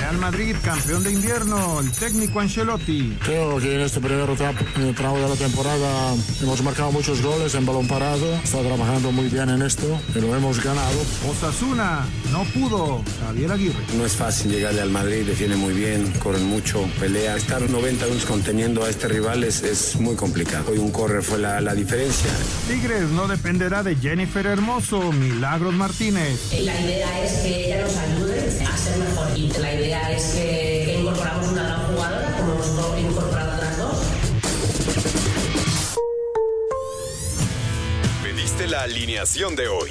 Real Madrid, campeón de invierno, el técnico Ancelotti. Creo que en este primer tra- tramo de la temporada hemos marcado muchos goles en balón parado. Está trabajando muy bien en esto y lo hemos ganado. Osasuna, no pudo, Javier Aguirre. No es fácil llegarle al Madrid, defiende muy bien, corren mucho, pelea. Estar 90 minutos conteniendo a este rival es, es muy complicado. Hoy un correr fue la, la diferencia. Tigres no dependerá de Jennifer Hermoso, Milagros Martínez. La idea es que ella nos ayude a ser mejor y la idea es que, que incorporamos una gran jugadora como hemos co- incorporado otras dos. Pediste la alineación de hoy.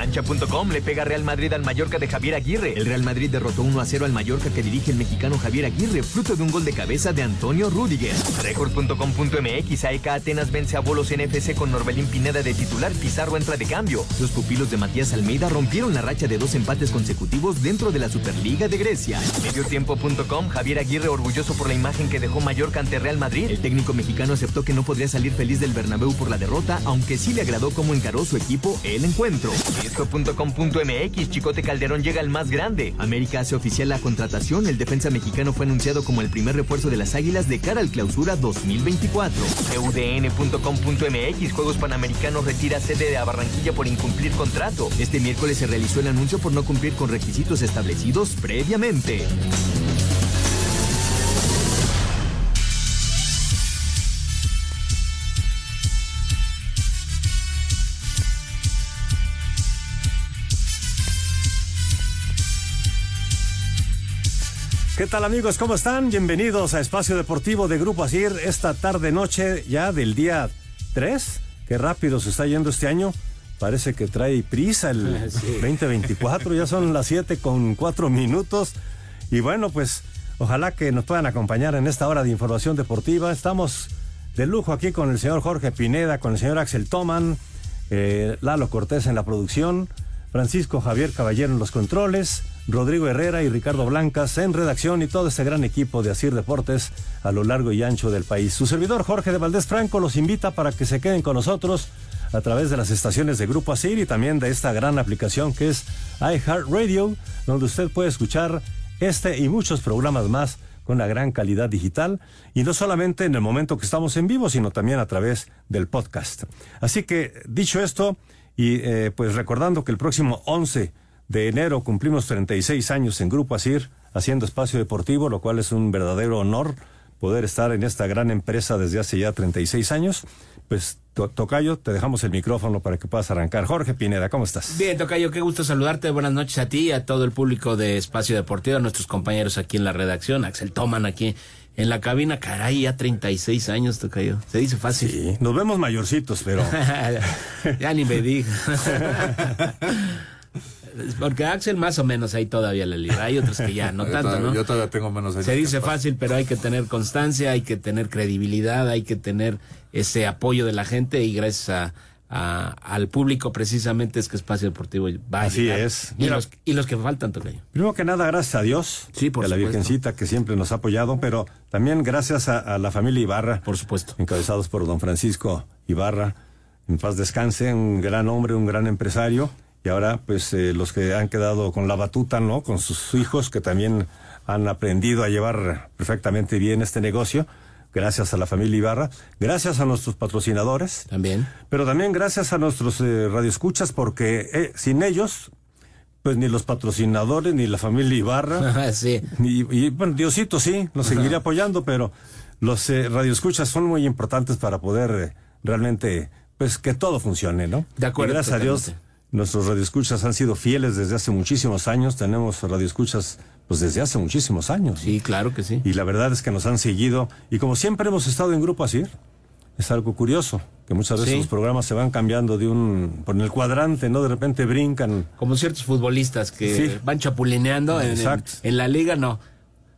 Cancha.com le pega Real Madrid al Mallorca de Javier Aguirre. El Real Madrid derrotó 1 a 0 al Mallorca que dirige el mexicano Javier Aguirre, fruto de un gol de cabeza de Antonio Rudiger. Record.com.mx AEK Atenas vence a Bolos NFC con Norbelín Pineda de titular, Pizarro entra de cambio. Los pupilos de Matías Almeida rompieron la racha de dos empates consecutivos dentro de la Superliga de Grecia. Mediotiempo.com Javier Aguirre orgulloso por la imagen que dejó Mallorca ante Real Madrid. El técnico mexicano aceptó que no podría salir feliz del Bernabéu por la derrota, aunque sí le agradó cómo encaró su equipo el encuentro. Esto.com.mx Chicote Calderón llega al más grande. América hace oficial la contratación. El defensa mexicano fue anunciado como el primer refuerzo de las Águilas de cara al clausura 2024. UDN.com.mx Juegos Panamericanos retira sede de Barranquilla por incumplir contrato. Este miércoles se realizó el anuncio por no cumplir con requisitos establecidos previamente. ¿Qué tal amigos? ¿Cómo están? Bienvenidos a Espacio Deportivo de Grupo Asir esta tarde noche ya del día 3. Qué rápido se está yendo este año. Parece que trae prisa el Sí. 2024. Ya son las 7 con 4 minutos. Y bueno, pues ojalá que nos puedan acompañar en esta hora de información deportiva. Estamos de lujo aquí con el señor Jorge Pineda, con el señor Axel Toman, eh, Lalo Cortés en la producción, Francisco Javier Caballero en los controles, Rodrigo Herrera y Ricardo Blancas en redacción y todo este gran equipo de Asir Deportes a lo largo y ancho del país. Su servidor Jorge de Valdés Franco los invita para que se queden con nosotros a través de las estaciones de Grupo Asir y también de esta gran aplicación que es iHeartRadio, donde usted puede escuchar este y muchos programas más con una gran calidad digital y no solamente en el momento que estamos en vivo, sino también a través del podcast. Así que, dicho esto, y eh, pues recordando que el próximo 11 de enero cumplimos 36 años en Grupo Asir haciendo espacio deportivo, lo cual es un verdadero honor poder estar en esta gran empresa desde hace ya 36 años. Pues, to- Tocayo, te dejamos el micrófono para que puedas arrancar. Jorge Pineda, ¿cómo estás? Bien, Tocayo, qué gusto saludarte. Buenas noches a ti y a todo el público de Espacio Deportivo, a nuestros compañeros aquí en la redacción, Axel Toman aquí en la cabina. Caray, ya 36 años, Tocayo. Se dice fácil. Sí, nos vemos mayorcitos, pero... ya ni me digas. Porque Axel más o menos ahí todavía le libra. Hay otros que ya no Yo tanto, todavía- ¿no? Yo todavía tengo menos años Se dice fácil, pero hay que tener constancia, hay que tener credibilidad, hay que tener ese apoyo de la gente y gracias a, a- al público precisamente es que Espacio Deportivo va a Así llegar. es. Y Mira- los, y los que faltan, Tocayo. Primero que nada, gracias a Dios. Sí, por y a la supuesto. Virgencita que siempre nos ha apoyado, pero también gracias a, a la familia Ibarra. Por supuesto. Encabezados por don Francisco Ibarra. En paz descanse, un gran hombre, un gran empresario. Y ahora, pues, eh, los que han quedado con la batuta, ¿no? Con sus hijos, que también han aprendido a llevar perfectamente bien este negocio. gracias a la familia Ibarra, gracias a nuestros patrocinadores. También. Pero también gracias a nuestros eh, radioescuchas, porque eh, sin ellos, pues ni los patrocinadores, ni la familia Ibarra. sí. Y, y, bueno, Diosito sí, nos seguiría apoyando, pero los eh, radioescuchas son muy importantes para poder eh, realmente, pues que todo funcione, ¿no? De acuerdo. Y gracias a Dios, nuestros radioescuchas han sido fieles desde hace muchísimos años. Tenemos radioescuchas pues desde hace muchísimos años. Sí, claro que sí. Y la verdad es que nos han seguido. Y como siempre hemos estado en Grupo Asir, es algo curioso, que muchas veces Sí. los programas se van cambiando de un... por el cuadrante, ¿no? De repente brincan. Como ciertos futbolistas que Sí. van chapulineando en, en- en la liga, no.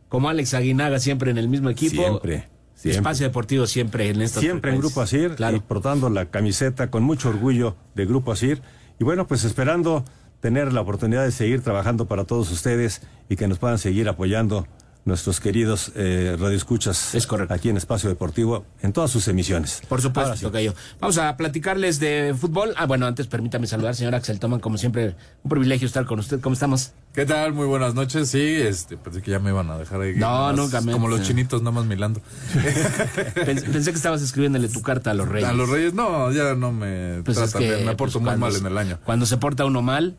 Como Alex Aguinaga siempre en el mismo equipo. Siempre, siempre. Espacio Deportivo siempre en esta Siempre en Grupo Asir y portando la camiseta con mucho orgullo de Grupo Asir. Y bueno, pues esperando tener la oportunidad de seguir trabajando para todos ustedes y que nos puedan seguir apoyando nuestros queridos eh, radioescuchas es correcto. aquí en Espacio Deportivo en todas sus emisiones. Por supuesto, sí. Tocayo. Vamos a platicarles de fútbol. Ah, bueno, antes permítame saludar, señor Axel Toman, como siempre, un privilegio estar con usted. ¿Cómo estamos? ¿Qué tal? Muy buenas noches. Sí, este, pensé que ya me iban a dejar ahí. No, más, nunca me- Como los chinitos, nada más milando. Pensé, pensé que estabas escribiéndole tu carta a los reyes. A los reyes, no, ya no me Pues es tratan que, bien. Me porto pues, muy mal en el año. Cuando se porta uno mal,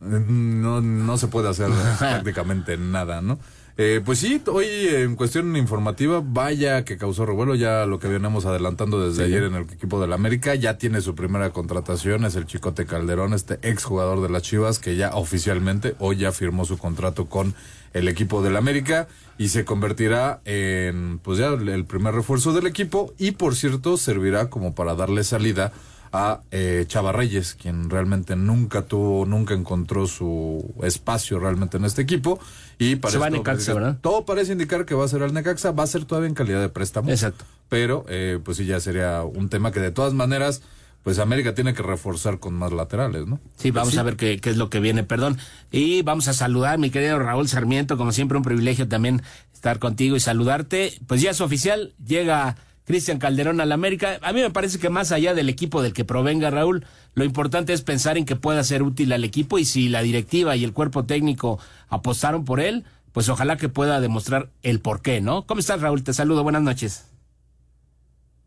No, no se puede hacer prácticamente nada, ¿no? Eh, pues sí, hoy en cuestión informativa, vaya que causó revuelo, ya lo que venimos adelantando desde Sí. ayer en el equipo del América, ya tiene su primera contratación, es el Chicote Calderón, este exjugador de las Chivas, que ya oficialmente hoy ya firmó su contrato con el equipo del América y se convertirá en, pues ya el primer refuerzo del equipo y por cierto servirá como para darle salida a eh, Chava Reyes, quien realmente nunca tuvo, nunca encontró su espacio realmente en este equipo. Y parece Se va a todo Necaxa, parece- ¿verdad? Todo parece indicar que va a ser al Necaxa, va a ser todavía en calidad de préstamo. Exacto. Pero, eh, pues sí, ya sería un tema que de todas maneras, pues América tiene que reforzar con más laterales, ¿no? Sí, vamos Sí. a ver qué, qué es lo que viene, perdón. Y vamos a saludar, mi querido Raúl Sarmiento, como siempre un privilegio también estar contigo y saludarte. Pues ya es oficial, llega Cristian Calderón al América. A mí me parece que más allá del equipo del que provenga Raúl, lo importante es pensar en que pueda ser útil al equipo y si la directiva y el cuerpo técnico apostaron por él, pues ojalá que pueda demostrar el por qué, ¿no? ¿Cómo estás, Raúl? Te saludo, buenas noches.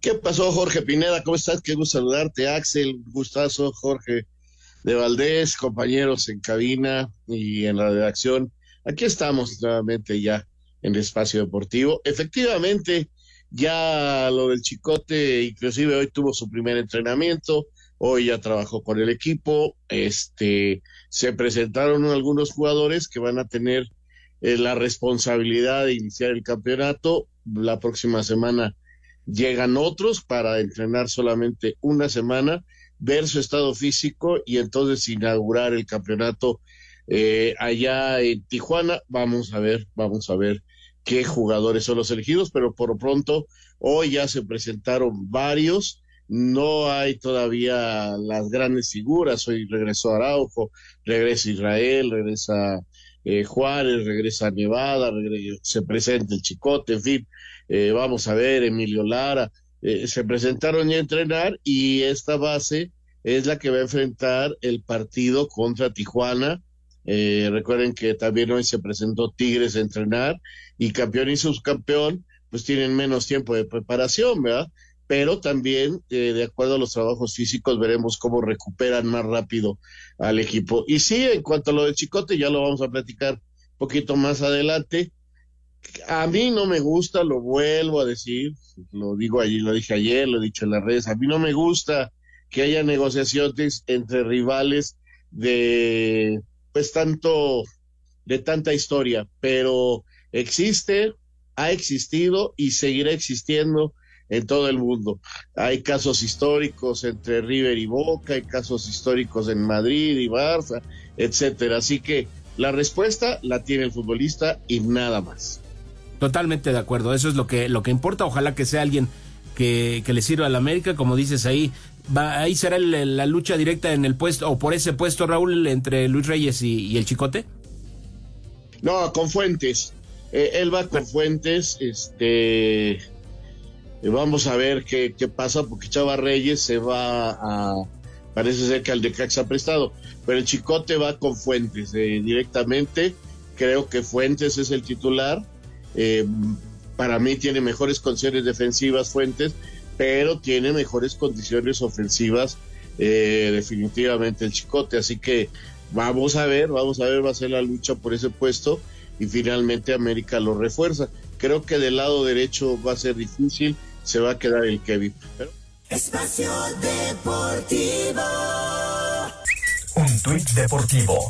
¿Qué pasó, Jorge Pineda? ¿Cómo estás? Qué gusto saludarte, Axel. Gustazo, Jorge de Valdés, compañeros en cabina y en la redacción. Aquí estamos nuevamente ya en el espacio deportivo. Efectivamente, ya lo del Chicote, inclusive hoy tuvo su primer entrenamiento, hoy ya trabajó con el equipo. Este, se presentaron algunos jugadores que van a tener eh, la responsabilidad de iniciar el campeonato. La próxima semana llegan otros para entrenar solamente una semana, ver su estado físico y entonces inaugurar el campeonato eh, allá en Tijuana. Vamos a ver, vamos a ver qué jugadores son los elegidos, pero por pronto hoy ya se presentaron varios. No hay todavía las grandes figuras. Hoy regresó Araujo, regresa Israel, regresa eh, Juárez, regresa Nevada, regre- se presenta el Chicote, en fin, eh, vamos a ver, Emilio Lara, eh, se presentaron a entrenar y esta base es la que va a enfrentar el partido contra Tijuana. Eh, recuerden que también hoy se presentó Tigres a entrenar y campeón y subcampeón pues tienen menos tiempo de preparación, ¿verdad? Pero también, eh, de acuerdo a los trabajos físicos, veremos cómo recuperan más rápido al equipo. Y sí, en cuanto a lo de Chicote, ya lo vamos a platicar un poquito más adelante. A mí no me gusta, lo vuelvo a decir, lo digo allí, lo dije ayer, lo he dicho en las redes, a mí no me gusta que haya negociaciones entre rivales de pues tanto de tanta historia, pero existe, ha existido y seguirá existiendo en todo el mundo. Hay casos históricos entre River y Boca, hay casos históricos en Madrid y Barça, etcétera. Así que la respuesta la tiene el futbolista y nada más. Totalmente de acuerdo, eso es lo que, lo que importa. Ojalá que sea alguien que, que le sirva a la América, como dices ahí. Va, ahí será la lucha directa en el puesto, o por ese puesto, Raúl, entre Luis Reyes y, el Chicote. No, con Fuentes. Eh, él va con Fuentes. Este. eh, Vamos a ver qué, qué pasa, porque Chava Reyes se va a. Parece ser que al de Caxa prestado. Pero el Chicote va con Fuentes eh, directamente. Creo que Fuentes es el titular. Eh, Para mí tiene mejores condiciones defensivas Fuentes, pero tiene mejores condiciones ofensivas eh, definitivamente el Chicote. Así que vamos a ver, vamos a ver, va a ser la lucha por ese puesto y finalmente América lo refuerza. Creo que del lado derecho va a ser difícil, se va a quedar el Kevin. Pero... Espacio Deportivo. Un tuit deportivo.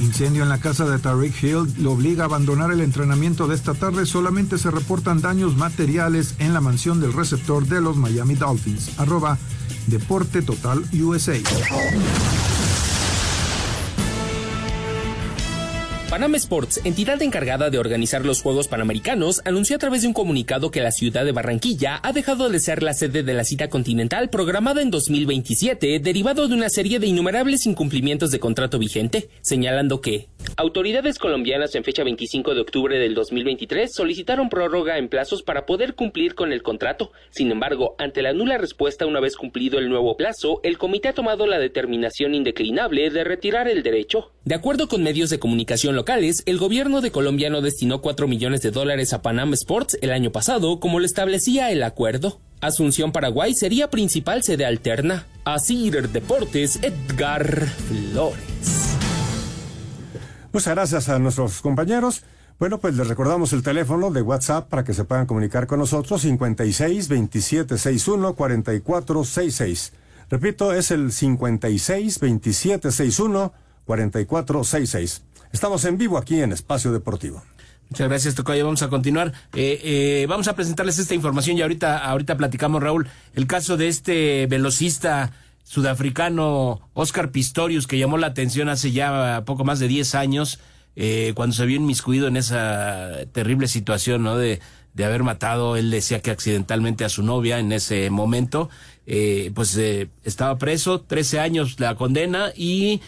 Incendio en la casa de Tariq Hill lo obliga a abandonar el entrenamiento de esta tarde. Solamente se reportan daños materiales en la mansión del receptor de los Miami Dolphins. Arroba Deporte Total USA. Panam Sports, entidad encargada de organizar los Juegos Panamericanos, anunció a través de un comunicado que la ciudad de Barranquilla ha dejado de ser la sede de la cita continental programada en 2027, derivado de una serie de innumerables incumplimientos de contrato vigente, señalando que autoridades colombianas en fecha 25 de octubre del 2023 solicitaron prórroga en plazos para poder cumplir con el contrato. Sin embargo, ante la nula respuesta una vez cumplido el nuevo plazo, el comité ha tomado la determinación indeclinable de retirar el derecho. De acuerdo con medios de comunicación locales, el gobierno de Colombia no destinó 4 millones de dólares a Panam Sports el año pasado, como lo establecía el acuerdo. Asunción, Paraguay sería principal sede alterna. Asir Deportes, Edgar Flores. Muchas gracias a nuestros compañeros. Bueno, pues les recordamos el teléfono de WhatsApp para que se puedan comunicar con nosotros, 56 27 61 44 66. Repito, es el 56 27 61 44 66. Estamos en vivo aquí en Espacio Deportivo. Muchas gracias, Tocayo. Vamos a continuar. Eh, eh, vamos a presentarles esta información y ahorita, ahorita platicamos, Raúl, el caso de este velocista sudafricano Oscar Pistorius, que llamó la atención hace ya poco más de 10 años, eh, cuando se vio inmiscuido en esa terrible situación, ¿no? De, de haber matado, él decía que accidentalmente a su novia en ese momento, eh, pues eh, estaba preso, 13 años la condena y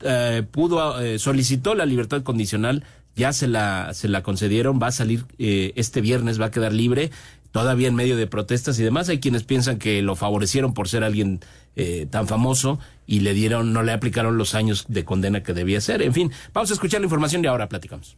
eh, pudo, eh, solicitó la libertad condicional, ya se la, se la concedieron, va a salir eh, este viernes, va a quedar libre, todavía en medio de protestas y demás. Hay quienes piensan que lo favorecieron por ser alguien eh, tan famoso y le dieron, no le aplicaron los años de condena que debía ser. En fin, vamos a escuchar la información y ahora platicamos.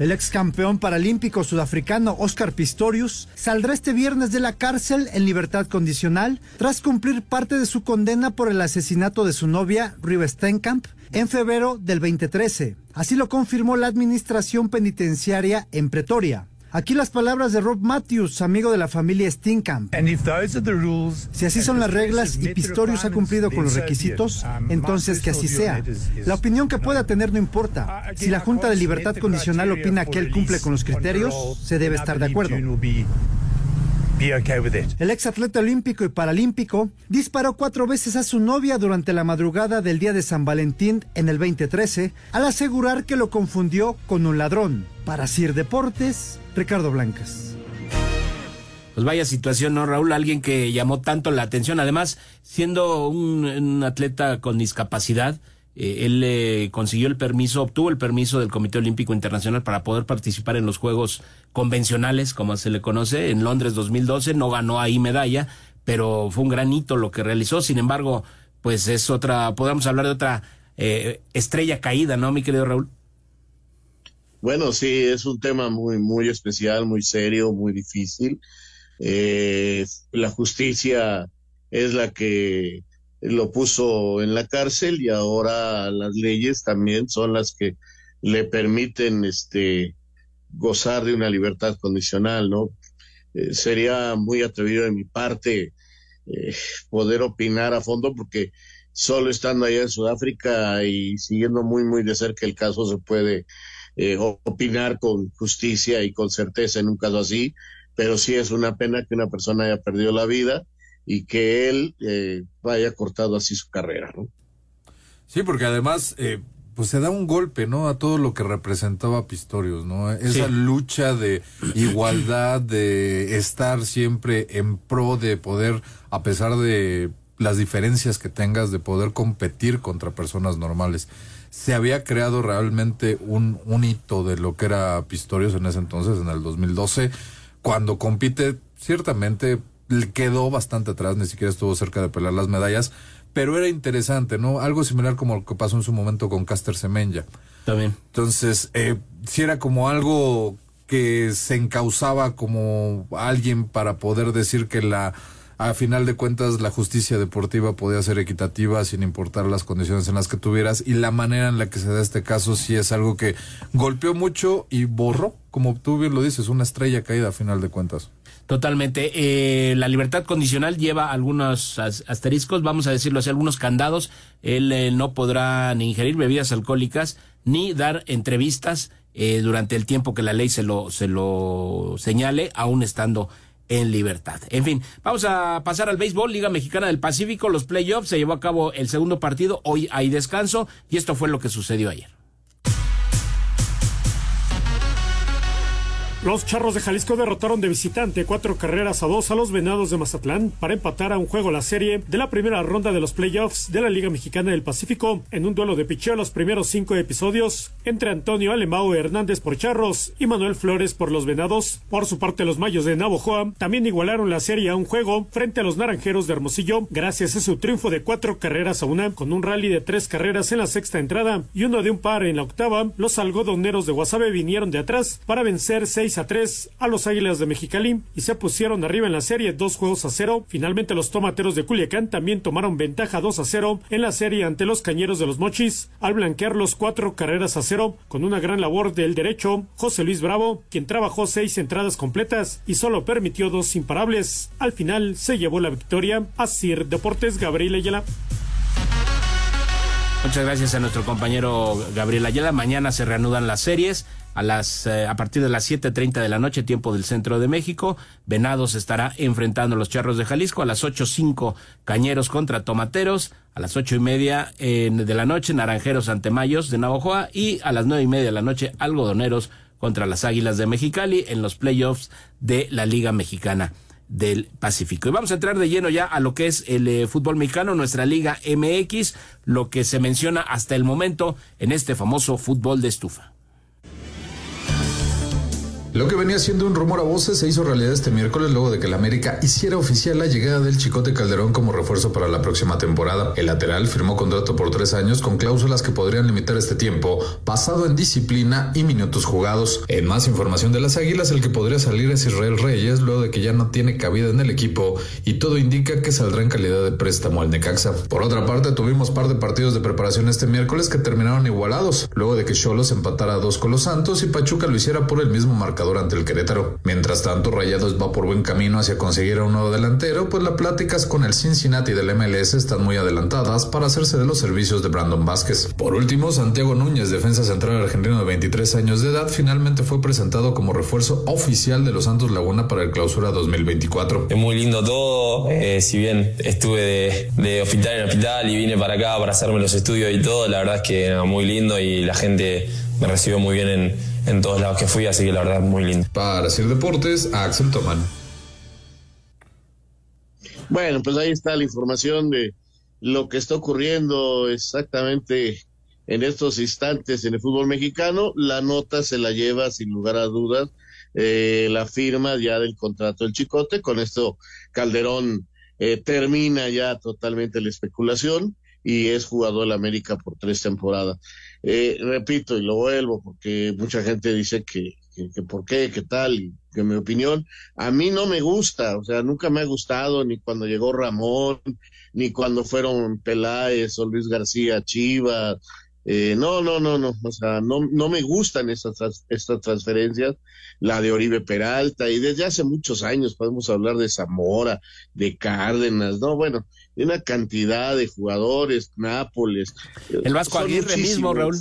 El ex campeón paralímpico sudafricano Oscar Pistorius saldrá este viernes de la cárcel en libertad condicional tras cumplir parte de su condena por el asesinato de su novia, Riva Steenkamp, en febrero del 2013. Así lo confirmó la administración penitenciaria en Pretoria. Aquí las palabras de Rob Matthews, amigo de la familia Steenkamp. Si así son las reglas y Pistorius ha cumplido con los requisitos, entonces que así sea. La opinión que pueda tener no importa. Si la Junta de Libertad Condicional opina que él cumple con los criterios, se debe estar de acuerdo. El ex atleta olímpico y paralímpico disparó cuatro veces a su novia durante la madrugada del día de San Valentín en el 2013 al asegurar que lo confundió con un ladrón. Para Sir Deportes, Ricardo Blancas. Pues vaya situación, ¿no, Raúl? Alguien que llamó tanto la atención, además, siendo un, un atleta con discapacidad, eh, él eh, consiguió el permiso, obtuvo el permiso del Comité Olímpico Internacional para poder participar en los Juegos convencionales, como se le conoce, en Londres 2012, no ganó ahí medalla, pero fue un gran hito lo que realizó, sin embargo, pues es otra, podemos hablar de otra eh, estrella caída, ¿no, mi querido Raúl? Bueno, sí, es un tema muy, muy especial, muy serio, muy difícil. Eh, la justicia es la que lo puso en la cárcel y ahora las leyes también son las que le permiten este gozar de una libertad condicional, ¿no? Eh, sería muy atrevido de mi parte eh, poder opinar a fondo porque solo estando allá en Sudáfrica y siguiendo muy muy de cerca el caso se puede eh, opinar con justicia y con certeza en un caso así, pero sí es una pena que una persona haya perdido la vida y que él eh, vaya cortado así su carrera, ¿no? Sí, porque además, eh, pues se da un golpe, ¿no? A todo lo que representaba Pistorius, ¿no? Esa lucha de igualdad, de estar siempre en pro de poder, a pesar de las diferencias que tengas, de poder competir contra personas normales. Se había creado realmente un, un hito de lo que era Pistorius en ese entonces, en el 2012, cuando compite, ciertamente quedó bastante atrás, ni siquiera estuvo cerca de pelear las medallas, pero era interesante, ¿no? Algo similar como lo que pasó en su momento con Caster Semenya. También. Entonces, eh, si era como algo que se encausaba como alguien para poder decir que la a final de cuentas la justicia deportiva podía ser equitativa sin importar las condiciones en las que tuvieras y la manera en la que se da este caso sí es algo que golpeó mucho y borró, como tú bien lo dices, una estrella caída a final de cuentas. Totalmente. Eh, la libertad condicional lleva algunos asteriscos, vamos a decirlo así, algunos candados. Él eh, no podrá ni ingerir bebidas alcohólicas ni dar entrevistas eh, durante el tiempo que la ley se lo, se lo señale, aún estando en libertad. En fin, vamos a pasar al béisbol, Liga Mexicana del Pacífico, los playoffs, se llevó a cabo el segundo partido, hoy hay descanso y esto fue lo que sucedió ayer. Los Charros de Jalisco derrotaron de visitante cuatro carreras a dos a los Venados de Mazatlán para empatar a un juego la serie de la primera ronda de los playoffs de la Liga Mexicana del Pacífico en un duelo de picheo los primeros cinco episodios entre Antonio Alemao Hernández por Charros y Manuel Flores por los Venados. Por su parte, los Mayos de Navojoa también igualaron la serie a un juego frente a los Naranjeros de Hermosillo gracias a su triunfo de cuatro carreras a una con un rally de tres carreras en la sexta entrada y uno de un par en la octava. Los algodoneros de Guasave vinieron de atrás para vencer seis a 3 a los Águilas de Mexicali y se pusieron arriba en la serie dos juegos a cero. Finalmente los tomateros de Culiacán también tomaron ventaja 2 a 0 en la serie ante los cañeros de los Mochis al blanquear los cuatro carreras a cero con una gran labor del derecho José Luis Bravo, quien trabajó seis entradas completas y solo permitió dos imparables. Al final se llevó la victoria a Sir Deportes Gabriel Ayala. Muchas gracias a nuestro compañero Gabriel Ayala. Mañana se reanudan las series a las eh, a partir de las 7:30 de la noche tiempo del centro de México. Venados estará enfrentando a los Charros de Jalisco a las 8:05 Cañeros contra Tomateros a las ocho y media de la noche Naranjeros ante Mayos de Navajoa y a las nueve y media de la noche Algodoneros contra las Águilas de Mexicali en los playoffs de la Liga Mexicana del Pacífico. Y vamos a entrar de lleno ya a lo que es el eh, fútbol mexicano, nuestra Liga MX, lo que se menciona hasta el momento en este famoso fútbol de estufa. Lo que venía siendo un rumor a voces se hizo realidad este miércoles luego de que el América hiciera oficial la llegada del Chicote Calderón como refuerzo para la próxima temporada. El lateral firmó contrato por tres años con cláusulas que podrían limitar este tiempo, basado en disciplina y minutos jugados. En más información de las Águilas, el que podría salir es Israel Reyes, luego de que ya no tiene cabida en el equipo y todo indica que saldrá en calidad de préstamo al Necaxa. Por otra parte, tuvimos par de partidos de preparación este miércoles que terminaron igualados, luego de que Cholos empatara a dos con los Santos y Pachuca lo hiciera por el mismo marcador ante el Querétaro. Mientras tanto, Rayados va por buen camino hacia conseguir a un nuevo delantero, pues las pláticas con el Cincinnati del MLS están muy adelantadas para hacerse de los servicios de Brandon Vázquez. Por último, Santiago Núñez, defensa central argentino de 23 años de edad, finalmente fue presentado como refuerzo oficial de los Santos Laguna para el clausura 2024. Es muy lindo todo, eh, si bien estuve de, de, hospital en hospital y vine para acá para hacerme los estudios y todo, la verdad es que era muy lindo y la gente me recibió muy bien en, en todos lados que fui, así que la verdad muy lindo. Para hacer deportes, Axel Toman. Bueno, pues ahí está la información de lo que está ocurriendo exactamente en estos instantes en el fútbol mexicano. La nota se la lleva sin lugar a dudas eh, la firma ya del contrato del Chicote. Con esto Calderón eh, termina ya totalmente la especulación y es jugador la América por tres temporadas. Eh, repito y lo vuelvo porque mucha gente dice que, que, por qué, qué tal, y que mi opinión, a mí no me gusta, o sea, nunca me ha gustado ni cuando llegó Ramón, ni cuando fueron Peláez o Luis García Chivas, eh, no, no, no, no, o sea, no, no me gustan estas, estas transferencias, la de Oribe Peralta, y desde hace muchos años podemos hablar de Zamora, de Cárdenas, no, bueno, de una cantidad de jugadores, Nápoles. El Vasco Aguirre mismo, Raúl.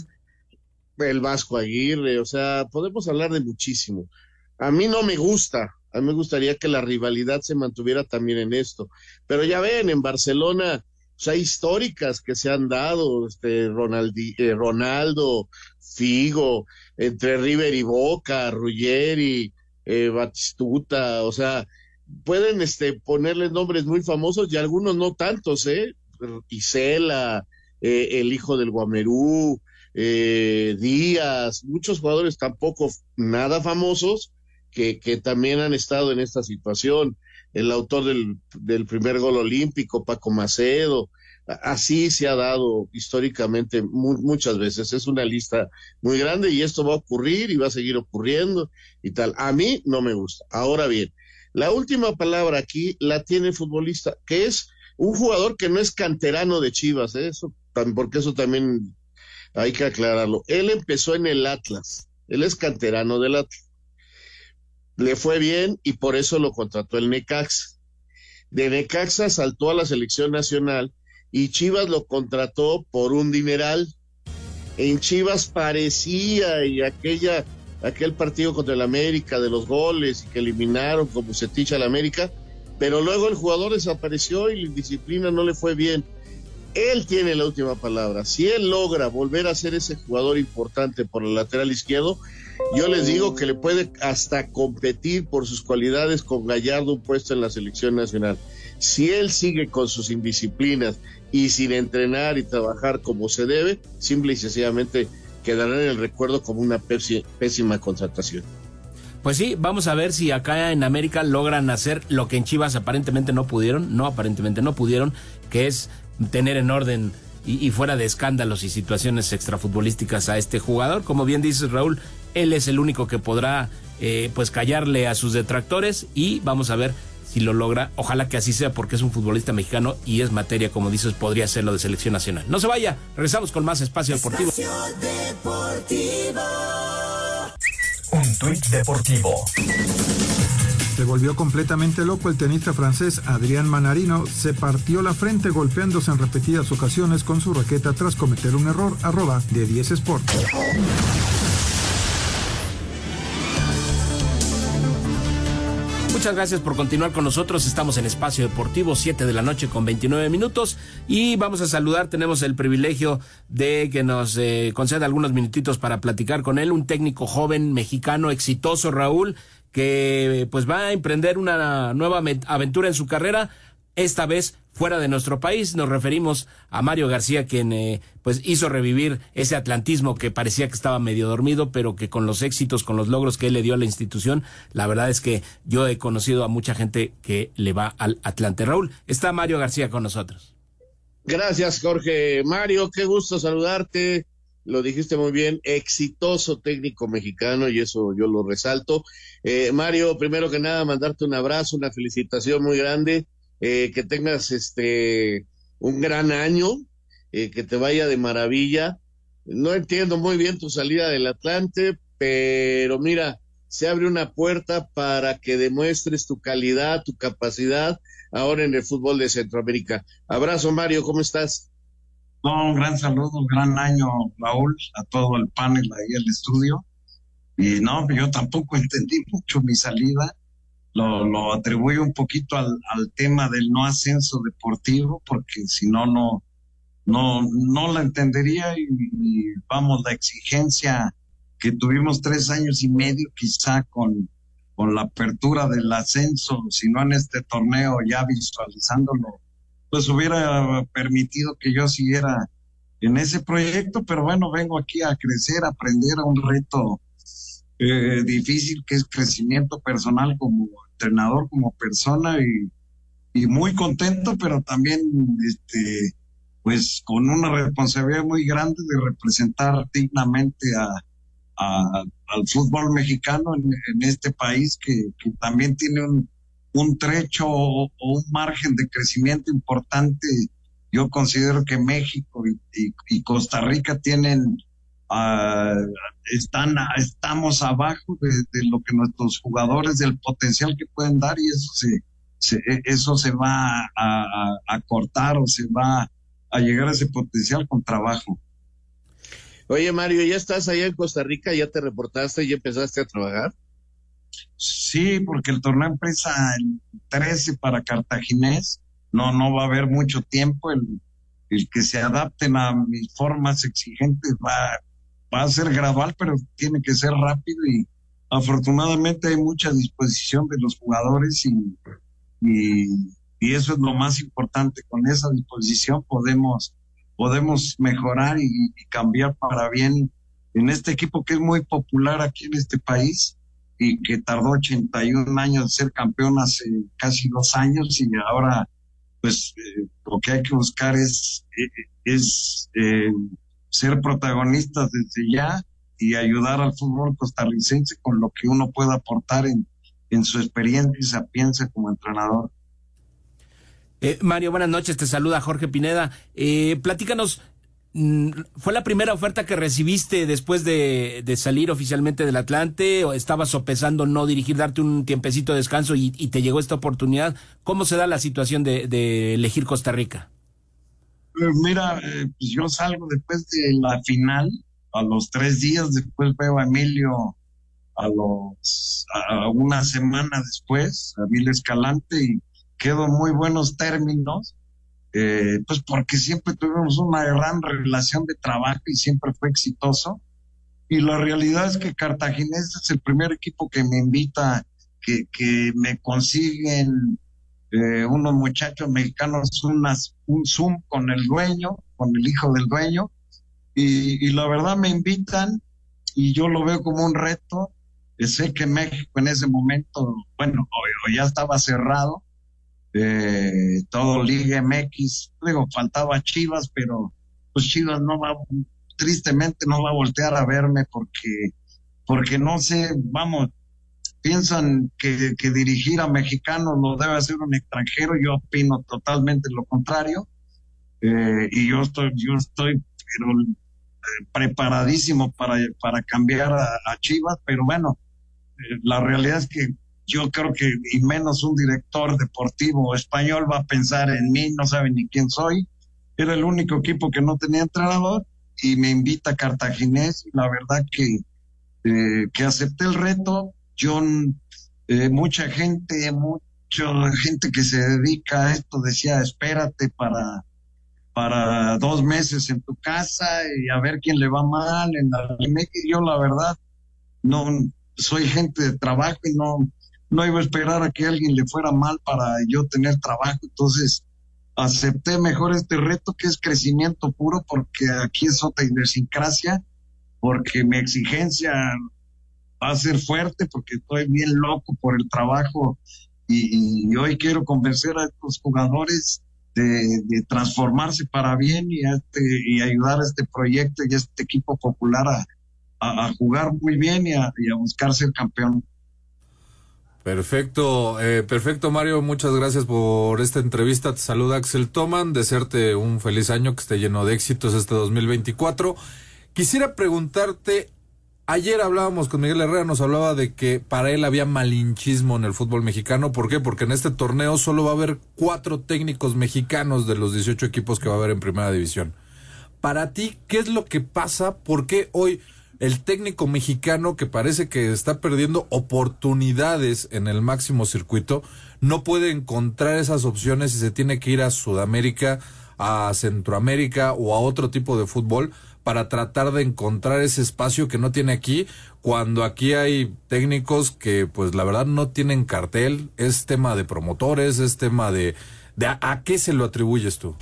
El Vasco Aguirre, o sea, podemos hablar de muchísimo. A mí no me gusta, a mí me gustaría que la rivalidad se mantuviera también en esto, pero ya ven, en Barcelona sea, históricas que se han dado, este, Ronaldi, eh, Ronaldo, Figo, entre River y Boca, Ruggeri, eh, Batistuta, o sea, pueden este, ponerles nombres muy famosos y algunos no tantos, ¿eh? Isela, eh, el hijo del Guamerú, eh, Díaz, muchos jugadores tampoco nada famosos que, que también han estado en esta situación. El autor del, del primer gol olímpico, Paco Macedo, así se ha dado históricamente muchas veces. Es una lista muy grande y esto va a ocurrir y va a seguir ocurriendo y tal. A mí no me gusta. Ahora bien, la última palabra aquí la tiene el futbolista, que es un jugador que no es canterano de Chivas, ¿eh? eso, porque eso también hay que aclararlo. Él empezó en el Atlas, él es canterano del Atlas. Le fue bien y por eso lo contrató el Necaxa. De Necaxa saltó a la selección nacional y Chivas lo contrató por un dineral. En Chivas parecía y aquella aquel partido contra el América de los goles y que eliminaron como se ticha al América, pero luego el jugador desapareció y la disciplina no le fue bien. Él tiene la última palabra. Si él logra volver a ser ese jugador importante por el lateral izquierdo, yo les digo que le puede hasta competir por sus cualidades con Gallardo un puesto en la selección nacional. Si él sigue con sus indisciplinas y sin entrenar y trabajar como se debe, simple y sencillamente quedará en el recuerdo como una pésima contratación. Pues sí, vamos a ver si acá en América logran hacer lo que en Chivas aparentemente no pudieron, no aparentemente no pudieron, que es tener en orden y, fuera de escándalos y situaciones extrafutbolísticas a este jugador. Como bien dices Raúl, él es el único que podrá eh, pues callarle a sus detractores y vamos a ver si lo logra. Ojalá que así sea porque es un futbolista mexicano y es materia, como dices, podría ser lo de selección nacional. No se vaya, regresamos con más espacio deportivo. deportivo. Un tuit deportivo. Se volvió completamente loco el tenista francés Adrián Manarino. Se partió la frente golpeándose en repetidas ocasiones con su raqueta tras cometer un error. Arroba de 10 Sport. Muchas gracias por continuar con nosotros. Estamos en Espacio Deportivo, 7 de la noche con 29 minutos. Y vamos a saludar, tenemos el privilegio de que nos eh, conceda algunos minutitos para platicar con él, un técnico joven mexicano exitoso, Raúl, que pues va a emprender una nueva aventura en su carrera, esta vez fuera de nuestro país. Nos referimos a Mario García, quien eh, pues hizo revivir ese atlantismo que parecía que estaba medio dormido, pero que con los éxitos, con los logros que él le dio a la institución, la verdad es que yo he conocido a mucha gente que le va al Atlante. Raúl, está Mario García con nosotros. Gracias, Jorge. Mario, qué gusto saludarte. Lo dijiste muy bien, exitoso técnico mexicano y eso yo lo resalto. Eh, Mario, primero que nada, mandarte un abrazo, una felicitación muy grande eh, que tengas este un gran año, eh, que te vaya de maravilla. No entiendo muy bien tu salida del Atlante, pero mira, se abre una puerta para que demuestres tu calidad, tu capacidad ahora en el fútbol de Centroamérica. Abrazo, Mario, ¿cómo estás? un gran saludo, un gran año, Raúl, a todo el panel ahí, el estudio. Y no, yo tampoco entendí mucho mi salida lo, lo atribuyo un poquito al, al, tema del no ascenso deportivo, porque si no, no, no, no la entendería y, vamos, la exigencia que tuvimos tres años y medio quizá con, con la apertura del ascenso, si no en este torneo ya visualizándolo, pues hubiera permitido que yo siguiera en ese proyecto, pero bueno, vengo aquí a crecer, a aprender a un reto eh, difícil que es crecimiento personal como entrenador, como persona y, y muy contento, pero también este pues con una responsabilidad muy grande de representar dignamente a, al fútbol mexicano en, este país que, que, también tiene un, un trecho o, un margen de crecimiento importante. Yo considero que México y, y Costa Rica tienen uh, están, estamos abajo de, lo que nuestros jugadores, del potencial que pueden dar y eso se, e, eso se va a, a, cortar o se va a llegar a ese potencial con trabajo. Oye Mario, ¿ya estás allá en Costa Rica? ¿Ya te reportaste? ¿Ya empezaste a trabajar? Sí, porque el torneo empieza el 13 para Cartaginés. No, no va a haber mucho tiempo. El, el que se adapten a mis formas exigentes va, va a ser gradual, pero tiene que ser rápido y afortunadamente hay mucha disposición de los jugadores y, y, eso es lo más importante. Con esa disposición podemos, podemos mejorar y, y cambiar para bien en este equipo que es muy popular aquí en este país y que tardó 81 años en ser campeón hace casi dos años y ahora pues eh, lo que hay que buscar es, eh, es eh, ser protagonistas desde ya y ayudar al fútbol costarricense con lo que uno pueda aportar en, en su experiencia y sapiencia como entrenador. Mario, buenas noches, te saluda Jorge Pineda. platícanos, mm, ¿fue la primera oferta que recibiste después de, salir oficialmente del Atlante o estabas sopesando no dirigir, darte un tiempecito de descanso y, te llegó esta oportunidad? ¿Cómo se da la situación de, de elegir Costa Rica? Eh, mira, eh, pues yo salgo después de la final, a los tres días después veo a Emilio a los a una semana después, a Emilio Escalante y quedo muy buenos términos, eh, pues porque siempre tuvimos una gran relación de trabajo y siempre fue exitoso. Y la realidad es que Cartaginés es el primer equipo que me invita, que, que me consiguen eh, unos muchachos mexicanos unas, un Zoom con el dueño, con el hijo del dueño, y, la verdad me invitan y yo lo veo como un reto. Eh, sé que México en ese momento, bueno, ya estaba cerrado, eh, todo Liga MX, digo, faltaba Chivas, pero pues Chivas no va, tristemente no va a voltear a verme porque, porque no sé, vamos, piensan que, dirigir a mexicanos lo debe hacer un extranjero, yo opino totalmente lo contrario. Eh, y yo estoy, yo estoy eh, preparadísimo para, para cambiar a, Chivas, pero bueno, eh, la realidad es que yo creo que, y menos un director deportivo español va a pensar en mí, no sabe ni quién soy. Era el único equipo que no tenía entrenador y me invita a Cartaginés. La verdad que, que acepté el reto, yo, eh, mucha gente, mucha gente que se dedica a esto decía, espérate para, para dos meses en tu casa y a ver quién le va mal en la yo la verdad no soy gente de trabajo y no no iba a esperar a que alguien le fuera mal para yo tener trabajo. Entonces acepté mejor este reto que es crecimiento puro porque aquí es otra idiosincrasia porque mi exigencia va a ser fuerte porque estoy bien loco por el trabajo y, hoy quiero convencer a estos jugadores de, transformarse para bien y, este, y ayudar a este proyecto y a este equipo popular a, jugar muy bien y a, buscar ser campeón. Perfecto, eh, perfecto Mario, muchas gracias por esta entrevista. Te saluda Axel Toman, desearte un feliz año que esté lleno de éxitos este 2024. Quisiera preguntarte Ayer hablábamos con Miguel Herrera, nos hablaba de que para él había malinchismo en el fútbol mexicano. ¿Por qué? Porque en este torneo solo va a haber cuatro técnicos mexicanos de los 18 equipos que va a haber en primera división. Para ti, ¿qué es lo que pasa? ¿Por qué hoy el técnico mexicano que parece que está perdiendo oportunidades en el máximo circuito no puede encontrar esas opciones y se tiene que ir a Sudamérica, a Centroamérica o a otro tipo de fútbol? Para tratar de encontrar ese espacio que no tiene aquí, cuando aquí hay técnicos que pues la verdad no tienen cartel, es tema de promotores, es tema de, de a, qué se lo atribuyes tú.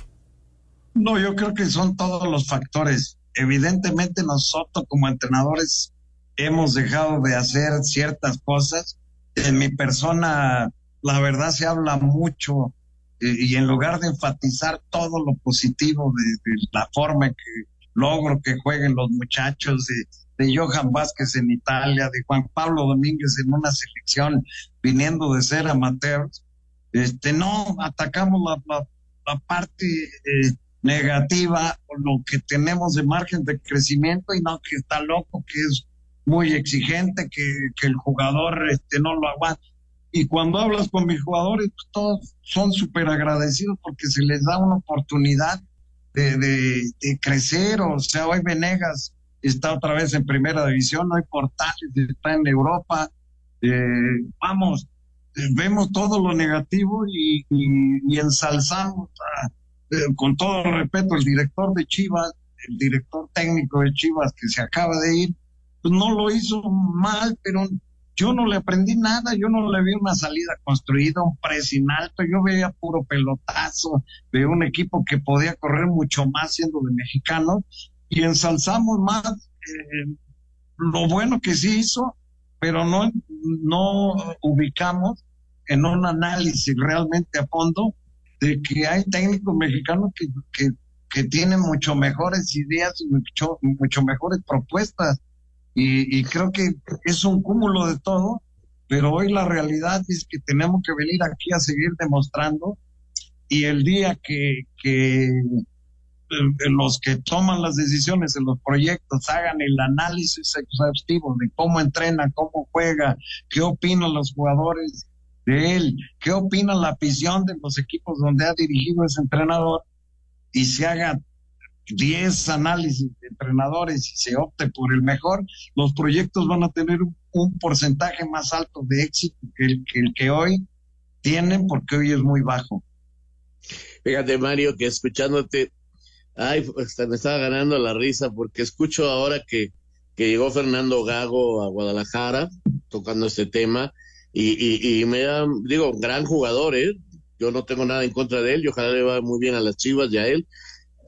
No, yo creo que son todos los factores. Evidentemente nosotros como entrenadores hemos dejado de hacer ciertas cosas. En mi persona, la verdad se habla mucho eh, y en lugar de enfatizar todo lo positivo de, de la forma que logro que jueguen los muchachos de, de Johan Vázquez en Italia, de Juan Pablo Domínguez en una selección viniendo de ser amateurs. Este, no, atacamos la, la, parte eh, negativa, lo que tenemos de margen de crecimiento y no que está loco, que es muy exigente, que, que el jugador este, no lo aguanta. Y cuando hablas con mis jugadores, pues, todos son súper agradecidos porque se les da una oportunidad de, crecer, o sea, hoy Venegas está otra vez en primera división, hoy Portales está en Europa, eh, vamos, vemos todo lo negativo y, ensalzamos eh, con todo respeto, el director de Chivas, el director técnico de Chivas que se acaba de ir, pues no lo hizo mal, pero yo no le aprendí nada, yo no le vi una salida construida, un pressing alto, yo veía puro pelotazo, veía un equipo que podía correr mucho más siendo de mexicano y ensalzamos más eh, lo bueno que sí hizo, pero no, no ubicamos en un análisis realmente a fondo de que hay técnicos mexicanos que, que, que tienen mucho mejores ideas y mucho, mucho mejores propuestas y, creo que es un cúmulo de todo, pero hoy la realidad es que tenemos que venir aquí a seguir demostrando y el día que, que eh, los que toman las decisiones en los proyectos hagan el análisis exhaustivo de cómo entrena, cómo juega, qué opinan los jugadores de él, qué opina la afición de los equipos donde ha dirigido ese entrenador y se haga 10 análisis de entrenadores y se opte por el mejor, los proyectos van a tener un, porcentaje más alto de éxito que el, que el que hoy tienen porque hoy es muy bajo. Fíjate, Mario, que escuchándote, ay, pues, me estaba ganando la risa porque escucho ahora que, que llegó Fernando Gago a Guadalajara tocando este tema y, y, me da, digo, gran jugador, ¿eh? Yo no tengo nada en contra de él y ojalá le va muy bien a las chivas y a él,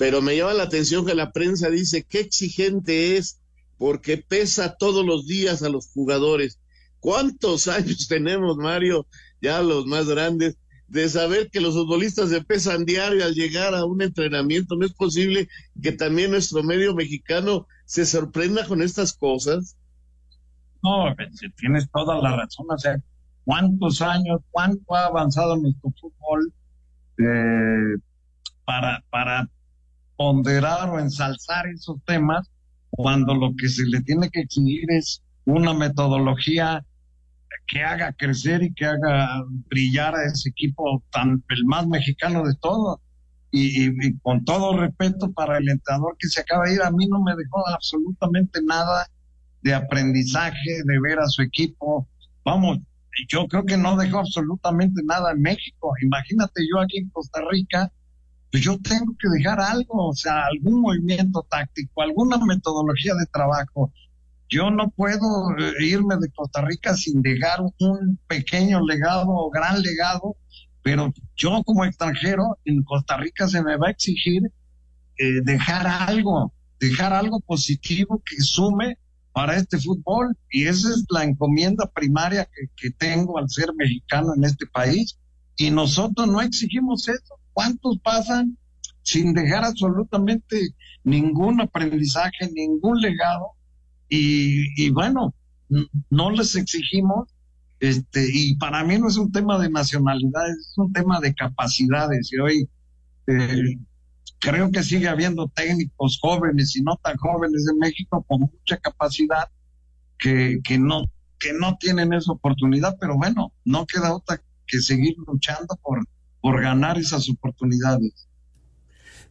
pero me llama la atención que la prensa dice qué exigente es porque pesa todos los días a los jugadores. ¿Cuántos años tenemos, Mario, ya los más grandes, de saber que los futbolistas se pesan diario al llegar a un entrenamiento? ¿No es posible que también nuestro medio mexicano se sorprenda con estas cosas? No, tienes toda la razón. O sea, ¿cuántos años, cuánto ha avanzado nuestro fútbol eh, para, para ponderar o ensalzar esos temas cuando lo que se le tiene que exigir es una metodología que haga crecer y que haga brillar a ese equipo tan el más mexicano de todos. Y, con todo respeto para el entrenador que se acaba de ir, a mí no me dejó absolutamente nada de aprendizaje, de ver a su equipo. Vamos, yo creo que no dejó absolutamente nada en México. Imagínate yo aquí en Costa Rica, pues yo tengo que dejar algo, o sea, algún movimiento táctico, alguna metodología de trabajo. Yo no puedo eh, irme de Costa Rica sin dejar un pequeño legado o gran legado, pero yo como extranjero en Costa Rica se me va a exigir eh, dejar algo, dejar algo positivo que sume para este fútbol. Y esa es la encomienda primaria que, que tengo al ser mexicano en este país. Y nosotros no exigimos eso ¿Cuántos pasan sin dejar absolutamente ningún aprendizaje, ningún legado? Y, bueno, no les exigimos, este, y para mí no es un tema de nacionalidad, es un tema de capacidades. Y hoy eh, creo que sigue habiendo técnicos jóvenes y no tan jóvenes de México con mucha capacidad que, que no que no tienen esa oportunidad, pero bueno, no queda otra que seguir luchando por, por ganar esas oportunidades.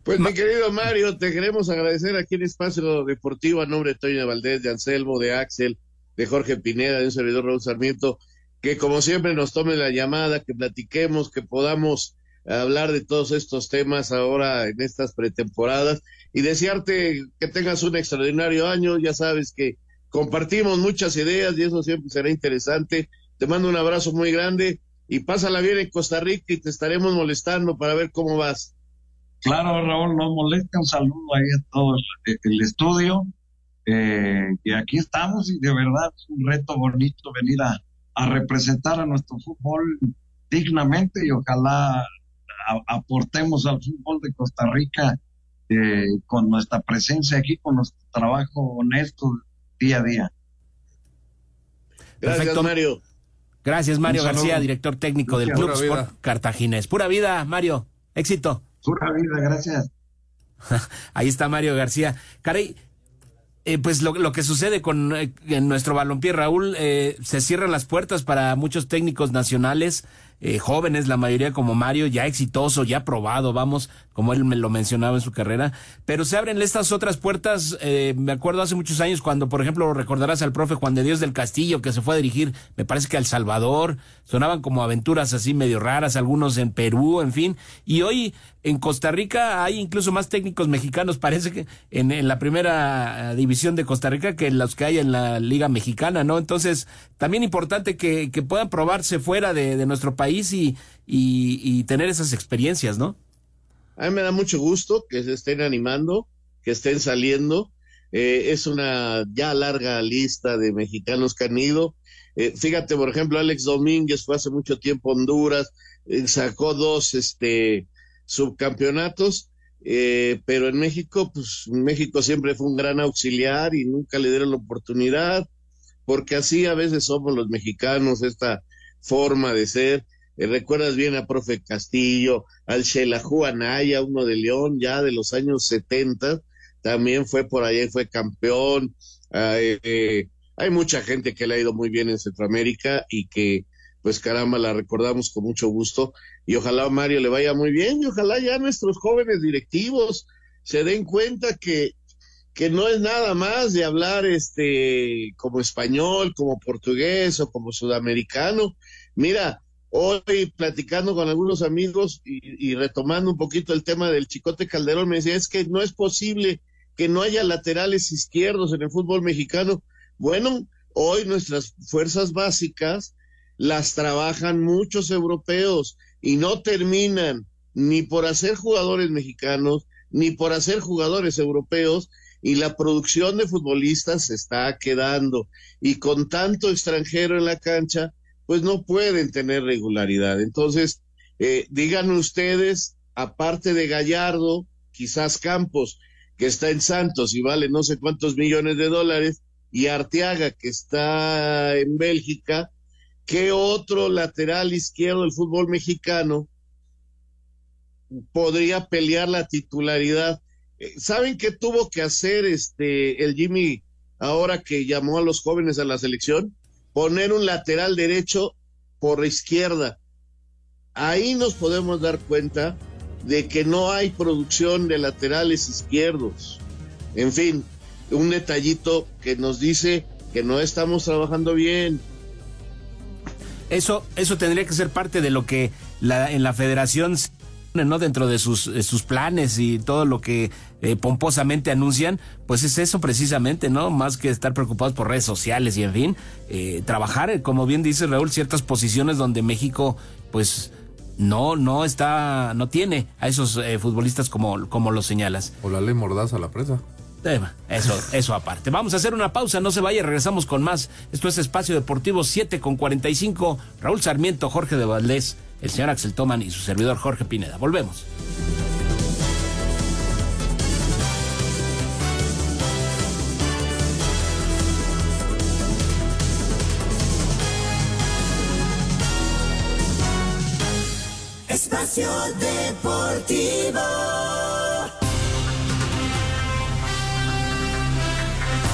Pues mi querido Mario, te queremos agradecer aquí en Espacio Deportivo a nombre de Toño Valdés, de Anselmo, de Axel, de Jorge Pineda, de un servidor Raúl Sarmiento, que como siempre nos tome la llamada, que platiquemos, que podamos hablar de todos estos temas ahora en estas pretemporadas y desearte que tengas un extraordinario año. Ya sabes que compartimos muchas ideas y eso siempre será interesante. Te mando un abrazo muy grande y pásala bien en Costa Rica y te estaremos molestando para ver cómo vas. Claro, Raúl, no molesta, un saludo ahí a todo el, estudio. Eh, y aquí estamos y de verdad es un reto bonito venir a, representar a nuestro fútbol dignamente y ojalá aportemos al fútbol de Costa Rica eh, con nuestra presencia aquí, con nuestro trabajo honesto día a día. Gracias, Mario. Gracias, Mario García, director técnico del Club Sport Cartaginés. Pura vida, Mario. Éxito. Pura vida, gracias. Ahí está Mario García. Caray, eh, pues lo, que sucede con eh, nuestro balompié, Raúl, eh, se cierran las puertas para muchos técnicos nacionales. Eh, jóvenes, la mayoría como Mario, ya exitoso, ya probado, vamos, como él me lo mencionaba en su carrera, pero se abren estas otras puertas, eh, me acuerdo hace muchos años cuando, por ejemplo, recordarás al profe Juan de Dios del Castillo, que se fue a dirigir, me parece que al Salvador, sonaban como aventuras así medio raras, algunos en Perú, en fin, y hoy en Costa Rica hay incluso más técnicos mexicanos, parece que en, la primera división de Costa Rica que los que hay en la Liga Mexicana, ¿no? Entonces, también importante que, puedan probarse fuera de, nuestro país y, y, tener esas experiencias, ¿no? A mí me da mucho gusto que se estén animando, que estén saliendo. Eh, es una ya larga lista de mexicanos que han ido. Eh, fíjate, por ejemplo, Alex Domínguez fue hace mucho tiempo a Honduras, eh, sacó dos, este, subcampeonatos, eh, pero en México, pues México siempre fue un gran auxiliar y nunca le dieron la oportunidad, porque así a veces somos los mexicanos, esta forma de ser. Eh, recuerdas bien a profe Castillo, al Shelahu Anaya, uno de León, ya de los años 70, también fue por ahí, fue campeón. Eh, hay mucha gente que le ha ido muy bien en Centroamérica y que pues caramba, la recordamos con mucho gusto y ojalá a Mario le vaya muy bien y ojalá ya nuestros jóvenes directivos se den cuenta que, que no es nada más de hablar este como español, como portugués o como sudamericano. Mira, hoy platicando con algunos amigos y, y retomando un poquito el tema del Chicote Calderón, me decía, es que no es posible que no haya laterales izquierdos en el fútbol mexicano. Bueno, hoy nuestras fuerzas básicas las trabajan muchos europeos y no terminan ni por hacer jugadores mexicanos, ni por hacer jugadores europeos, y la producción de futbolistas se está quedando. Y con tanto extranjero en la cancha, pues no pueden tener regularidad. Entonces, eh, digan ustedes, aparte de Gallardo, quizás Campos, que está en Santos y vale no sé cuántos millones de dólares, y Arteaga, que está en Bélgica, ¿Qué otro lateral izquierdo del fútbol mexicano podría pelear la titularidad? Eh, ¿Saben qué tuvo que hacer este el Jimmy ahora que llamó a los jóvenes a la selección? Poner un lateral derecho por izquierda. Ahí nos podemos dar cuenta de que no hay producción de laterales izquierdos. En fin, un detallito que nos dice que no estamos trabajando bien, eso, eso tendría que ser parte de lo que la, en la federación ¿no? dentro de sus, sus planes y todo lo que eh, pomposamente anuncian, pues es eso precisamente, ¿no? Más que estar preocupados por redes sociales y en fin, eh, trabajar, como bien dice Raúl, ciertas posiciones donde México, pues no, no está, no tiene a esos eh, futbolistas como, como lo señalas. O la ley mordaza a la presa. Eso, eso aparte. Vamos a hacer una pausa, no se vaya, regresamos con más. Esto es Espacio Deportivo 7 con 45. Raúl Sarmiento, Jorge de Valdés, el señor Axel Toman y su servidor Jorge Pineda. Volvemos. Espacio Deportivo.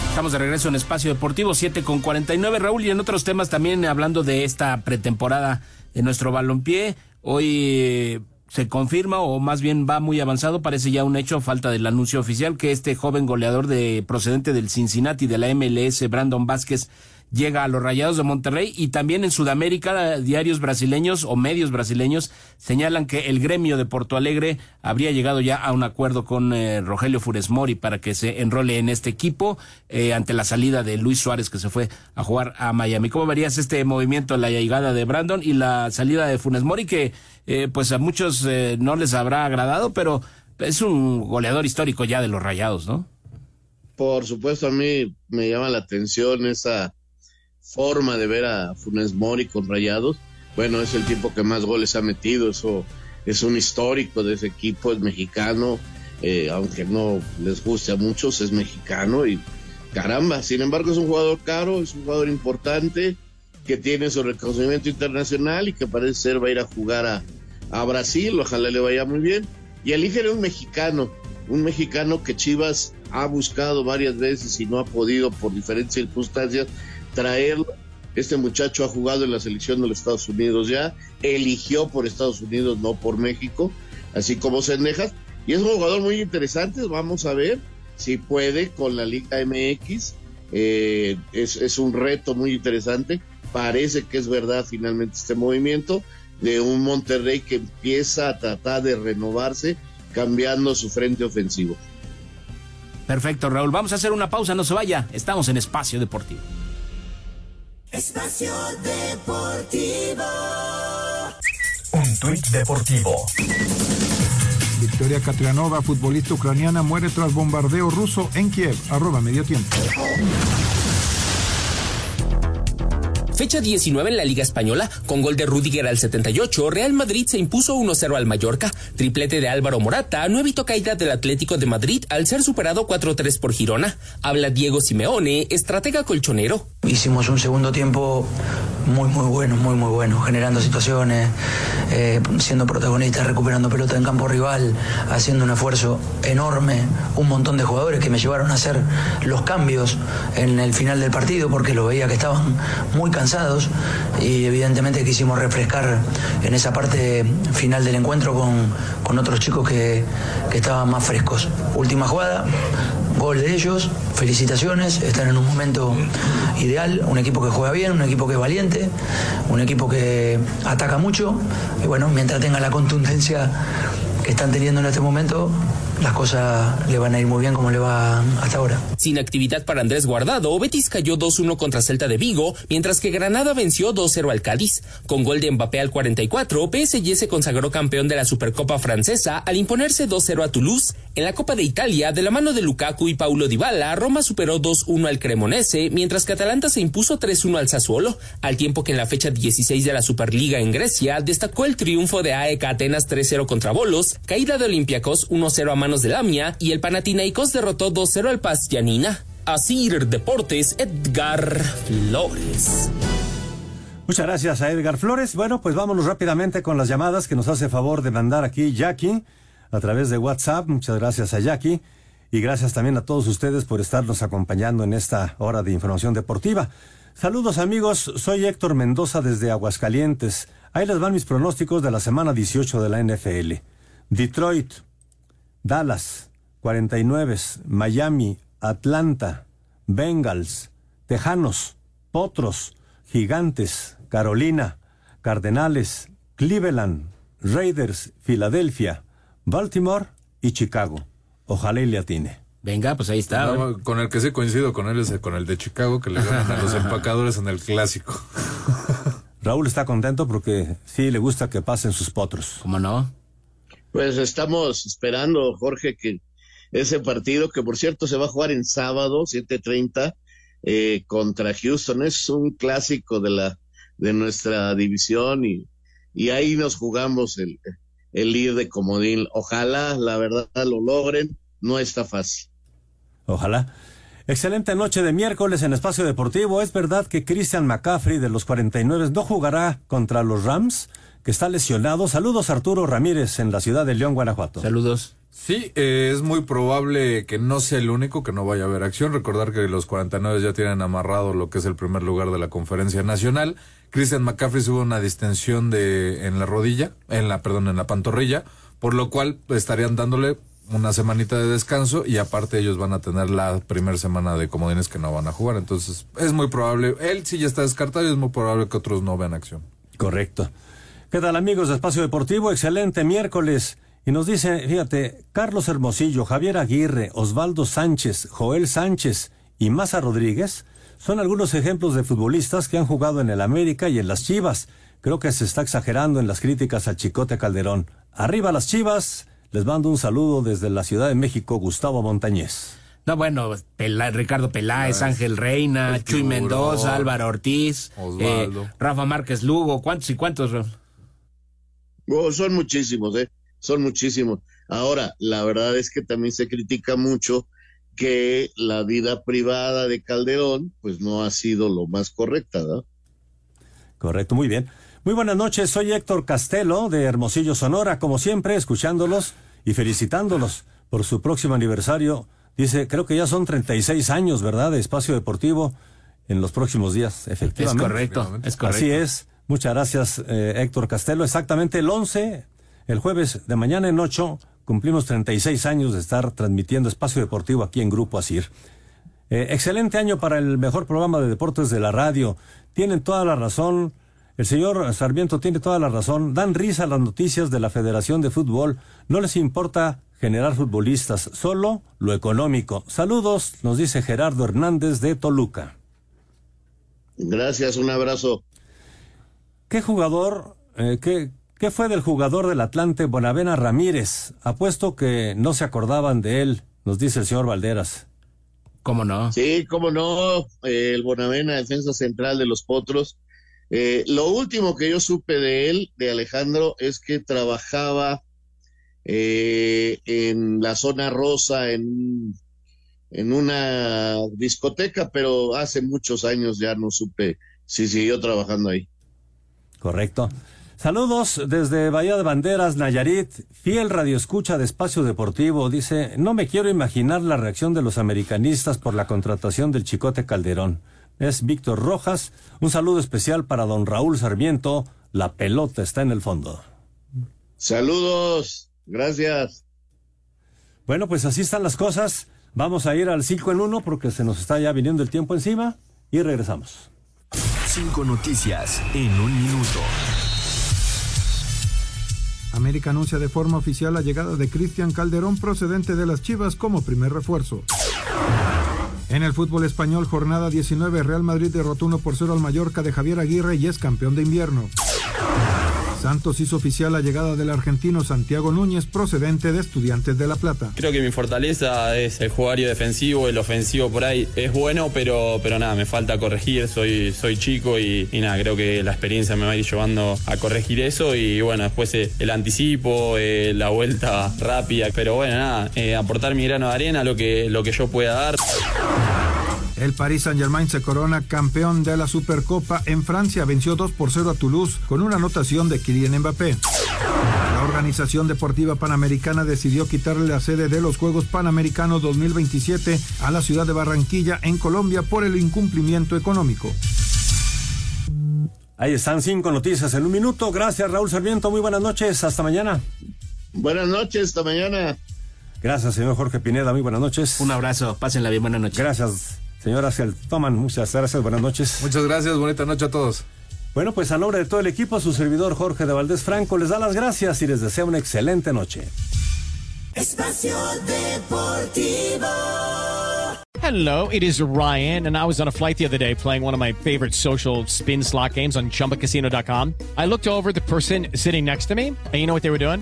Estamos de regreso en Espacio Deportivo 7 con 49. Raúl, y en otros temas también hablando de esta pretemporada de nuestro balompié. Hoy eh, se confirma, o más bien va muy avanzado, parece ya un hecho, falta del anuncio oficial, que este joven goleador de procedente del Cincinnati de la MLS, Brandon Vázquez, llega a los Rayados de Monterrey y también en Sudamérica diarios brasileños o medios brasileños señalan que el gremio de Porto Alegre habría llegado ya a un acuerdo con eh, Rogelio Funes Mori para que se enrole en este equipo eh, ante la salida de Luis Suárez que se fue a jugar a Miami. ¿Cómo verías este movimiento, la llegada de Brandon y la salida de Funes Mori que eh, pues a muchos no les habrá agradado, pero es un goleador histórico ya de los Rayados, ¿no? Por supuesto, a mí me llama la atención esa forma de ver a Funes Mori con Rayados. Bueno, es el tipo que más goles ha metido, eso es un histórico de ese equipo, es mexicano, eh, aunque no les guste a muchos, es mexicano y caramba, sin embargo es un jugador caro, es un jugador importante que tiene su reconocimiento internacional y que parece ser va a ir a jugar a, a Brasil, ojalá le vaya muy bien. Y eligen un mexicano, un mexicano que Chivas ha buscado varias veces y no ha podido por diferentes circunstancias traerlo Este muchacho ha jugado en la selección de los Estados Unidos ya, eligió por Estados Unidos, no por México, así como Sendejas, y es un jugador muy interesante, vamos a ver si puede con la Liga MX, eh, es, es un reto muy interesante, parece que es verdad finalmente este movimiento de un Monterrey que empieza a tratar de renovarse cambiando su frente ofensivo. Perfecto, Raúl. Vamos a hacer una pausa, no se vaya. Estamos en Espacio Deportivo. Espacio Deportivo. Un tuit deportivo. Victoria Katrianova, futbolista ucraniana, muere tras bombardeo ruso en Kiev. Arroba medio tiempo. Fecha 19 en la Liga Española, con gol de Rudiger al 78, Real Madrid se impuso 1-0 al Mallorca, triplete de Álvaro Morata no evitó caída del Atlético de Madrid al ser superado 4-3 por Girona. Habla Diego Simeone, estratega colchonero. Hicimos un segundo tiempo muy, muy bueno, muy, muy bueno, generando situaciones, eh, siendo protagonistas, recuperando pelota en campo rival, haciendo un esfuerzo enorme, un montón de jugadores que me llevaron a hacer los cambios en el final del partido porque lo veía que estaban muy cansados y evidentemente quisimos refrescar en esa parte final del encuentro con, con otros chicos que, que estaban más frescos. Última jugada, gol de ellos, felicitaciones, están en un momento ideal, un equipo que juega bien, un equipo que es valiente, un equipo que ataca mucho y bueno, mientras tenga la contundencia que están teniendo en este momento, las cosas le van a ir muy bien como le va hasta ahora. Sin actividad para Andrés Guardado, Betis cayó 2-1 contra Celta de Vigo, mientras que Granada venció 2-0 al Cádiz. Con gol de Mbappé al 44, PSG se consagró campeón de la Supercopa francesa al imponerse 2-0 a Toulouse. En la Copa de Italia, de la mano de Lukaku y Paulo Dybala, Roma superó 2-1 al Cremonese, mientras que Atalanta se impuso 3-1 al Sassuolo, al tiempo que en la fecha 16 de la Superliga en Grecia destacó el triunfo de AEK Atenas 3-0 contra Bolos, caída de Olympiacos 1-0 a de y el derrotó 2-0 al Deportes, Edgar Flores. Muchas gracias a Edgar Flores. Bueno, pues vámonos rápidamente con las llamadas que nos hace favor de mandar aquí Jackie a través de WhatsApp. Muchas gracias a Jackie. Y gracias también a todos ustedes por estarnos acompañando en esta hora de información deportiva. Saludos amigos, soy Héctor Mendoza desde Aguascalientes. Ahí les van mis pronósticos de la semana 18 de la NFL. Detroit, Dallas, 49, Miami, Atlanta, Bengals, Tejanos, Potros, Gigantes, Carolina, Cardenales, Cleveland, Raiders, Filadelfia, Baltimore y Chicago. Ojalá y le atine. Venga, pues ahí está. No, con el que sí coincido con él es con el de Chicago, que le ganan a los empacadores en el clásico. Raúl está contento porque sí le gusta que pasen sus potros. ¿Cómo no? Pues estamos esperando, Jorge, que ese partido, que por cierto se va a jugar en sábado, 7:30, eh, contra Houston, es un clásico de la de nuestra división y, y ahí nos jugamos el, el líder de comodín. Ojalá, la verdad, lo logren, no está fácil. Ojalá. Excelente noche de miércoles en Espacio Deportivo. ¿Es verdad que Christian McCaffrey de los 49 no jugará contra los Rams? Que está lesionado. Saludos Arturo Ramírez en la ciudad de León, Guanajuato. Saludos. Sí, eh, es muy probable que no sea el único que no vaya a haber acción. Recordar que los 49 ya tienen amarrado lo que es el primer lugar de la conferencia nacional. Christian McCaffrey tuvo una distensión de en la rodilla, en la perdón, en la pantorrilla, por lo cual estarían dándole una semanita de descanso y aparte ellos van a tener la primera semana de comodines que no van a jugar. Entonces es muy probable, él sí ya está descartado y es muy probable que otros no vean acción. Correcto. ¿Qué tal amigos de Espacio Deportivo? Excelente miércoles. Y nos dice, fíjate, Carlos Hermosillo, Javier Aguirre, Osvaldo Sánchez, Joel Sánchez y Maza Rodríguez son algunos ejemplos de futbolistas que han jugado en el América y en las Chivas. Creo que se está exagerando en las críticas al Chicote Calderón. Arriba las Chivas. Les mando un saludo desde la Ciudad de México, Gustavo Montañez. No, bueno, Pela- Ricardo Peláez, Ángel Reina, Chuy Mendoza, Álvaro Ortiz, Osvaldo. eh, Rafa Márquez Lugo, ¿cuántos y cuántos? Oh, son muchísimos, ¿eh? Son muchísimos. Ahora, la verdad es que también se critica mucho que la vida privada de Calderón, pues no ha sido lo más correcta, ¿no? Correcto, muy bien. Muy buenas noches, soy Héctor Castelo de Hermosillo, Sonora, como siempre, escuchándolos y felicitándolos por su próximo aniversario. Dice, creo que ya son 36 años, ¿verdad?, de Espacio Deportivo. en los próximos días, efectivamente. Es correcto, es correcto. Así es. Muchas gracias, eh, Héctor Castelo. Exactamente el 11, el jueves de mañana en 8, cumplimos 36 años de estar transmitiendo Espacio Deportivo aquí en Grupo Asir. Eh, excelente año para el mejor programa de deportes de la radio. Tienen toda la razón. El señor Sarmiento tiene toda la razón. Dan risa las noticias de la Federación de Fútbol. No les importa generar futbolistas, solo lo económico. Saludos, nos dice Gerardo Hernández de Toluca. Gracias, un abrazo. ¿Qué jugador, eh, qué, qué fue del jugador del Atlante Bonavena Ramírez? Apuesto que no se acordaban de él, nos dice el señor Valderas. ¿Cómo no? Sí, cómo no. Eh, el Bonavena, defensa central de los Potros. Eh, lo último que yo supe de él, de Alejandro, es que trabajaba eh, en la zona rosa, en, en una discoteca, pero hace muchos años ya no supe si siguió trabajando ahí. Correcto. Saludos desde Bahía de Banderas, Nayarit. Fiel radioescucha de Espacio Deportivo dice, no me quiero imaginar la reacción de los americanistas por la contratación del Chicote Calderón. Es Víctor Rojas. Un saludo especial para don Raúl Sarmiento. La pelota está en el fondo. Saludos. Gracias. Bueno, pues así están las cosas. Vamos a ir al 5 en 1 porque se nos está ya viniendo el tiempo encima y regresamos. Cinco noticias en un minuto. América anuncia de forma oficial la llegada de Cristian Calderón procedente de las Chivas como primer refuerzo. En el fútbol español, jornada 19, Real Madrid derrotó 1 por 0 al Mallorca de Javier Aguirre y es campeón de invierno. Santos hizo oficial la llegada del argentino Santiago Núñez procedente de Estudiantes de La Plata. Creo que mi fortaleza es el jugario defensivo, el ofensivo por ahí es bueno, pero, pero nada, me falta corregir, soy, soy chico y, nada, creo que la experiencia me va a ir llevando a corregir eso y bueno, después eh, el anticipo, eh, la vuelta rápida, pero bueno, nada, eh, aportar mi grano de arena, lo que, lo que yo pueda dar. El Paris Saint-Germain se corona campeón de la Supercopa en Francia. Venció 2 por 0 a Toulouse con una anotación de Kylian Mbappé. La Organización Deportiva Panamericana decidió quitarle la sede de los Juegos Panamericanos 2027 a la ciudad de Barranquilla, en Colombia, por el incumplimiento económico. Ahí están cinco noticias en un minuto. Gracias, Raúl Sarmiento. Muy buenas noches. Hasta mañana. Buenas noches. Hasta mañana. Gracias, señor Jorge Pineda. Muy buenas noches. Un abrazo. Pásenla bien. Buenas noches. Gracias. Señoras que toman, muchas gracias, buenas noches. Muchas gracias, bonita noche a todos. Bueno, pues a nombre de todo el equipo, su servidor Jorge de Valdés Franco les da las gracias y les desea una excelente noche. Espacio Deportivo. Hello, it is Ryan, and I was on a flight the other day playing one of my favorite social spin slot games on chumbacasino.com. I looked over at the person sitting next to me, and you know what they were doing?